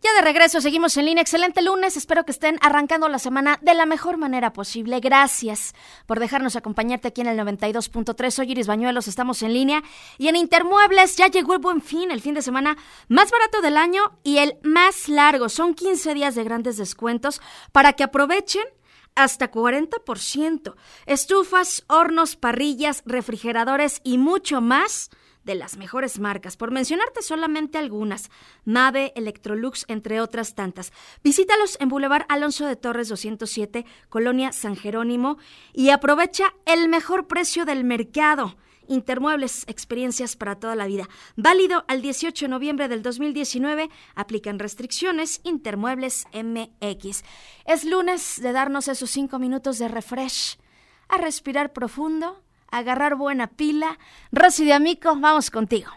Ya de regreso, seguimos en línea. Excelente lunes. Espero que estén arrancando la semana de la mejor manera posible. Gracias por dejarnos acompañarte aquí en el 92.3. Soy Iris Bañuelos, estamos en línea. Y en Intermuebles ya llegó el buen fin, el fin de semana más barato del año y el más largo. Son 15 días de grandes descuentos para que aprovechen hasta 40%. Estufas, hornos, parrillas, refrigeradores y mucho más de las mejores marcas, por mencionarte solamente algunas, Mave, Electrolux, entre otras tantas. Visítalos en Boulevard Alonso de Torres 207, Colonia San Jerónimo, y aprovecha el mejor precio del mercado. Intermuebles, experiencias para toda la vida. Válido al 18 de noviembre del 2019. Aplican restricciones. Intermuebles MX. Es lunes de darnos esos cinco minutos de refresh. A respirar profundo agarrar buena pila. Rosy de Amico, vamos contigo.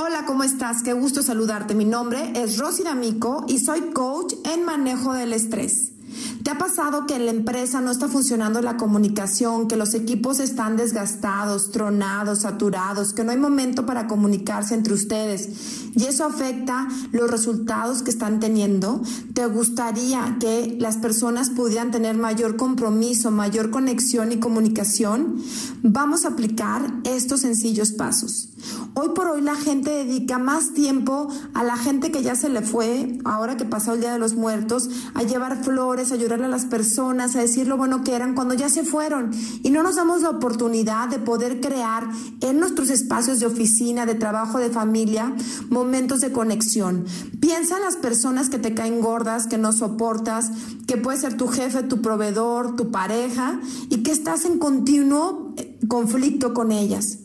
Hola, ¿cómo estás? Qué gusto saludarte. Mi nombre es Rosy D'Amico y soy coach en manejo del estrés. ¿Te ha pasado que en la empresa no está funcionando la comunicación, que los equipos están desgastados, tronados, saturados, que no hay momento para comunicarse entre ustedes y eso afecta los resultados que están teniendo? ¿Te gustaría que las personas pudieran tener mayor compromiso, mayor conexión y comunicación? Vamos a aplicar estos sencillos pasos. Hoy por hoy la gente dedica más tiempo a la gente que ya se le fue, ahora que pasó el Día de los Muertos, a llevar flores, a ayudarle a las personas, a decir lo bueno que eran cuando ya se fueron. Y no nos damos la oportunidad de poder crear en nuestros espacios de oficina, de trabajo, de familia, momentos de conexión. Piensa en las personas que te caen gordas, que no soportas, que puede ser tu jefe, tu proveedor, tu pareja, y que estás en continuo eh, conflicto con ellas.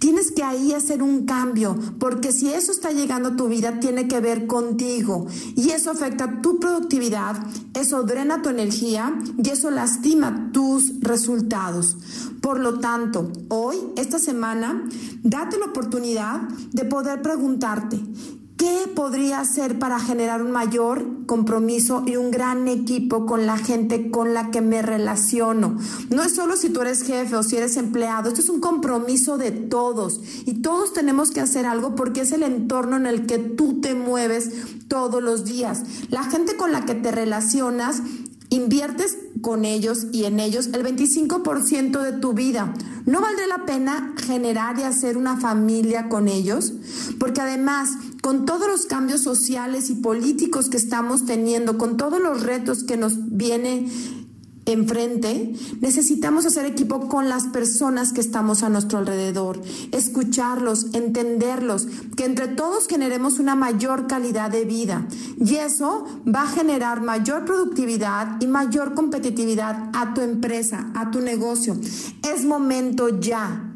Tienes que ahí hacer un cambio, porque si eso está llegando a tu vida, tiene que ver contigo. Y eso afecta tu productividad, eso drena tu energía y eso lastima tus resultados. Por lo tanto, hoy, esta semana, date la oportunidad de poder preguntarte, ¿Qué podría hacer para generar un mayor compromiso y un gran equipo con la gente con la que me relaciono? No es solo si tú eres jefe o si eres empleado, esto es un compromiso de todos y todos tenemos que hacer algo porque es el entorno en el que tú te mueves todos los días. La gente con la que te relacionas inviertes con ellos y en ellos el 25% de tu vida. ¿No valdría la pena generar y hacer una familia con ellos? Porque además, con todos los cambios sociales y políticos que estamos teniendo, con todos los retos que nos vienen enfrente, necesitamos hacer equipo con las personas que estamos a nuestro alrededor, escucharlos, entenderlos, que entre todos generemos una mayor calidad de vida. Y eso va a generar mayor productividad y mayor competitividad a tu empresa, a tu negocio. Es momento ya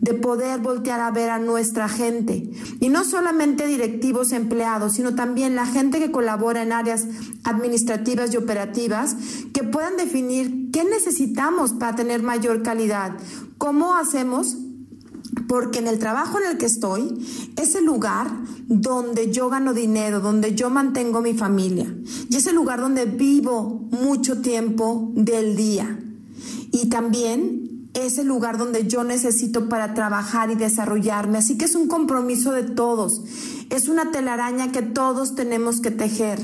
de poder voltear a ver a nuestra gente. Y no solamente directivos empleados, sino también la gente que colabora en áreas administrativas y operativas, que puedan definir qué necesitamos para tener mayor calidad. ¿Cómo hacemos? Porque en el trabajo en el que estoy es el lugar donde yo gano dinero, donde yo mantengo mi familia. Y es el lugar donde vivo mucho tiempo del día. Y también es el lugar donde yo necesito para trabajar y desarrollarme. Así que es un compromiso de todos. Es una telaraña que todos tenemos que tejer.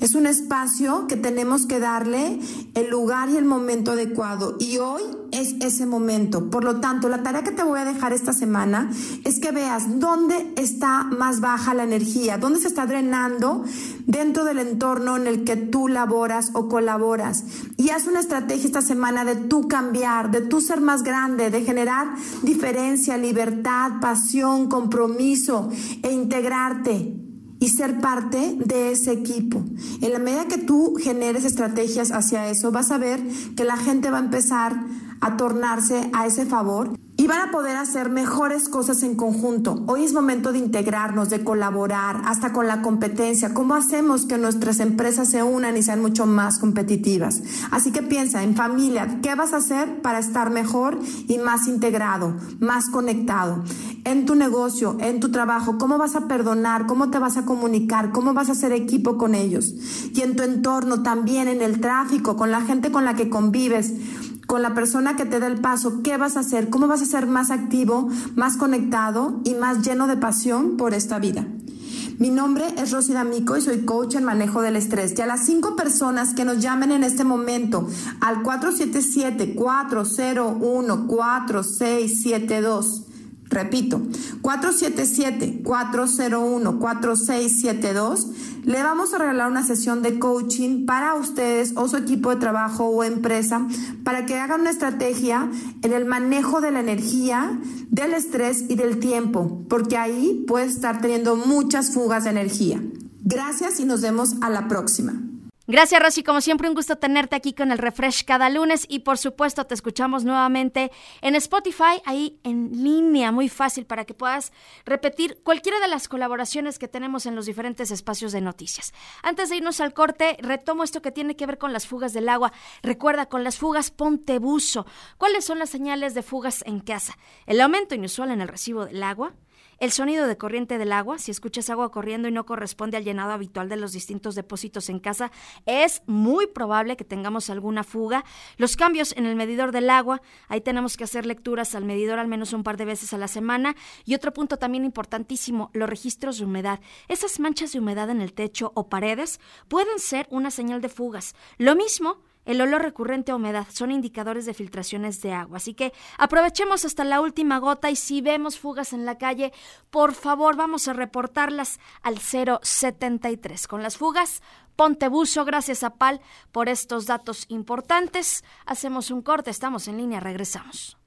Es un espacio que tenemos que darle el lugar y el momento adecuado. Y hoy es ese momento. Por lo tanto, la tarea que te voy a dejar esta semana es que veas dónde está más baja la energía, dónde se está drenando dentro del entorno en el que tú laboras o colaboras. Y haz una estrategia esta semana de tú cambiar, de tú ser más grande, de generar diferencia, libertad, pasión, compromiso e integrarte y ser parte de ese equipo. En la medida que tú generes estrategias hacia eso, vas a ver que la gente va a empezar a tornarse a ese favor y van a poder hacer mejores cosas en conjunto. Hoy es momento de integrarnos, de colaborar, hasta con la competencia. ¿Cómo hacemos que nuestras empresas se unan y sean mucho más competitivas? Así que piensa en familia, ¿qué vas a hacer para estar mejor y más integrado, más conectado? En tu negocio, en tu trabajo, ¿cómo vas a perdonar? ¿Cómo te vas a comunicar? ¿Cómo vas a hacer equipo con ellos? Y en tu entorno también, en el tráfico, con la gente con la que convives con la persona que te da el paso, ¿qué vas a hacer? ¿Cómo vas a ser más activo, más conectado y más lleno de pasión por esta vida? Mi nombre es Rosy D'Amico y soy coach en manejo del estrés. Y a las cinco personas que nos llamen en este momento al 477-401-4672 Repito, 477-401-4672. Le vamos a regalar una sesión de coaching para ustedes o su equipo de trabajo o empresa para que hagan una estrategia en el manejo de la energía, del estrés y del tiempo, porque ahí puede estar teniendo muchas fugas de energía. Gracias y nos vemos a la próxima. Gracias, Rosy. Como siempre, un gusto tenerte aquí con el refresh cada lunes y por supuesto te escuchamos nuevamente en Spotify, ahí en línea, muy fácil para que puedas repetir cualquiera de las colaboraciones que tenemos en los diferentes espacios de noticias. Antes de irnos al corte, retomo esto que tiene que ver con las fugas del agua. Recuerda, con las fugas ponte buzo. ¿Cuáles son las señales de fugas en casa? El aumento inusual en el recibo del agua el sonido de corriente del agua, si escuchas agua corriendo y no corresponde al llenado habitual de los distintos depósitos en casa, es muy probable que tengamos alguna fuga. Los cambios en el medidor del agua, ahí tenemos que hacer lecturas al medidor al menos un par de veces a la semana. Y otro punto también importantísimo, los registros de humedad. Esas manchas de humedad en el techo o paredes pueden ser una señal de fugas. Lo mismo el olor recurrente a humedad son indicadores de filtraciones de agua. Así que aprovechemos hasta la última gota y si vemos fugas en la calle, por favor vamos a reportarlas al 073. Con las fugas, ponte buzo. Gracias a Pal por estos datos importantes. Hacemos un corte, estamos en línea, regresamos.